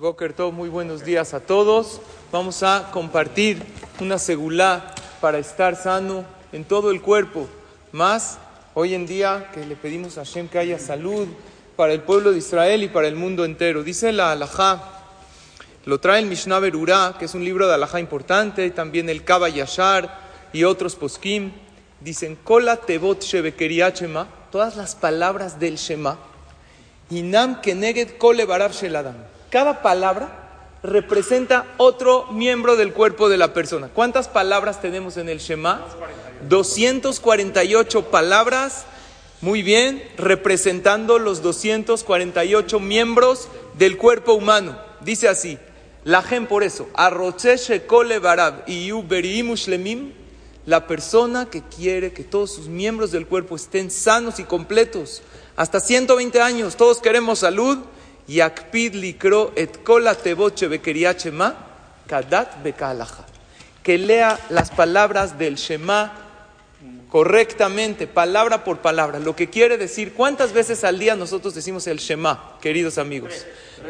Boker Tov, muy buenos días a todos. Vamos a compartir una segulá para estar sano en todo el cuerpo. Más hoy en día que le pedimos a Hashem que haya salud para el pueblo de Israel y para el mundo entero. Dice la alajá, lo trae el Mishnah Berurá, que es un libro de alajá importante, también el Kaba Yashar y otros poskim. Dicen, Kola Tevot Shebekeriachema, todas las palabras del Shema, Inam Keneged Kole Barav Sheladam. Cada palabra representa otro miembro del cuerpo de la persona. ¿Cuántas palabras tenemos en el Shema? 248 palabras, muy bien, representando los 248 miembros del cuerpo humano. Dice así, la gen por eso, la persona que quiere que todos sus miembros del cuerpo estén sanos y completos, hasta 120 años, todos queremos salud, Yakpid likro et kola teboche bekeriachema kadat bekalaja. Que lea las palabras del Shema correctamente, palabra por palabra. Lo que quiere decir, ¿cuántas veces al día nosotros decimos el Shema, queridos amigos?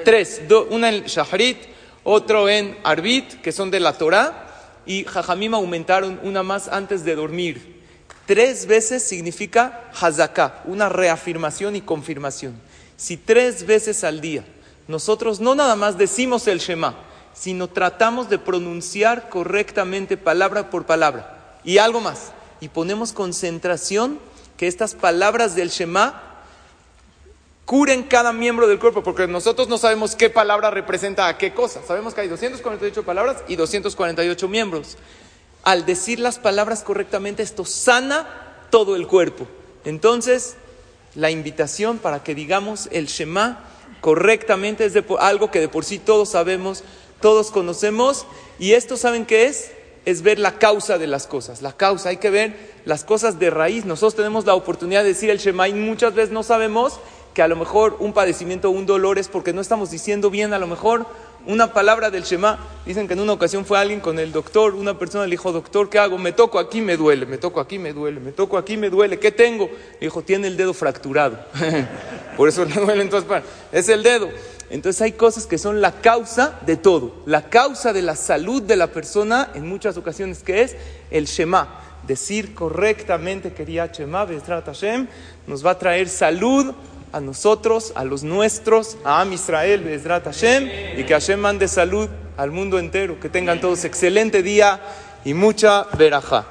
Tres. una en Shahrit, otro en Arbit, que son de la Torah, y Jajamim aumentaron una más antes de dormir. Tres veces significa Hazaká, una reafirmación y confirmación si tres veces al día nosotros no nada más decimos el Shema, sino tratamos de pronunciar correctamente palabra por palabra y algo más, y ponemos concentración que estas palabras del Shema curen cada miembro del cuerpo, porque nosotros no sabemos qué palabra representa a qué cosa. Sabemos que hay 248 palabras y 248 miembros. Al decir las palabras correctamente, esto sana todo el cuerpo. Entonces, la invitación para que digamos el Shema correctamente es de, algo que de por sí todos sabemos, todos conocemos, y esto saben qué es? Es ver la causa de las cosas. La causa, hay que ver las cosas de raíz. Nosotros tenemos la oportunidad de decir el Shema y muchas veces no sabemos que a lo mejor un padecimiento un dolor es porque no estamos diciendo bien a lo mejor una palabra del Shema. Dicen que en una ocasión fue alguien con el doctor, una persona le dijo, doctor, ¿qué hago? Me toco aquí, me duele, me toco aquí, me duele, me toco aquí, me duele, ¿qué tengo? Le dijo, tiene el dedo fracturado. Por eso le duele entonces, es el dedo. Entonces hay cosas que son la causa de todo, la causa de la salud de la persona en muchas ocasiones, que es el Shema. Decir correctamente, quería Shema, Hashem, nos va a traer salud, a nosotros, a los nuestros, a Am Israel, Bezrat Hashem, y que Hashem mande salud al mundo entero. Que tengan todos excelente día y mucha verajá.